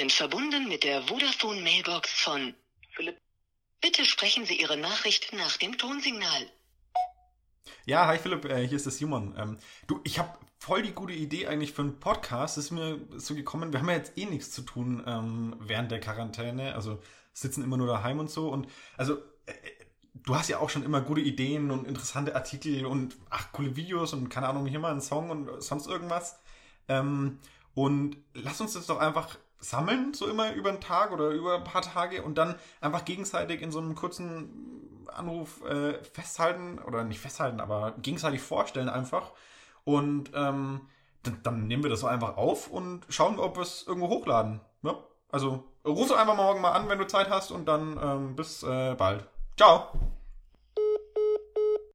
sind verbunden mit der Vodafone Mailbox von Philipp. Bitte sprechen Sie Ihre Nachricht nach dem Tonsignal. Ja, hi Philipp, äh, hier ist der Simon. Ähm, du, ich habe voll die gute Idee eigentlich für einen Podcast. Das ist mir so gekommen. Wir haben ja jetzt eh nichts zu tun ähm, während der Quarantäne. Also sitzen immer nur daheim und so. Und also äh, du hast ja auch schon immer gute Ideen und interessante Artikel und ach, coole Videos und keine Ahnung, hier mal einen Song und sonst irgendwas. Ähm, und lass uns das doch einfach sammeln, so immer über einen Tag oder über ein paar Tage und dann einfach gegenseitig in so einem kurzen Anruf äh, festhalten oder nicht festhalten, aber gegenseitig vorstellen einfach. Und ähm, dann, dann, nehmen wir das so einfach auf und schauen, ob wir es irgendwo hochladen. Ja? Also ruf doch einfach morgen mal an, wenn du Zeit hast und dann ähm, bis äh, bald. Ciao!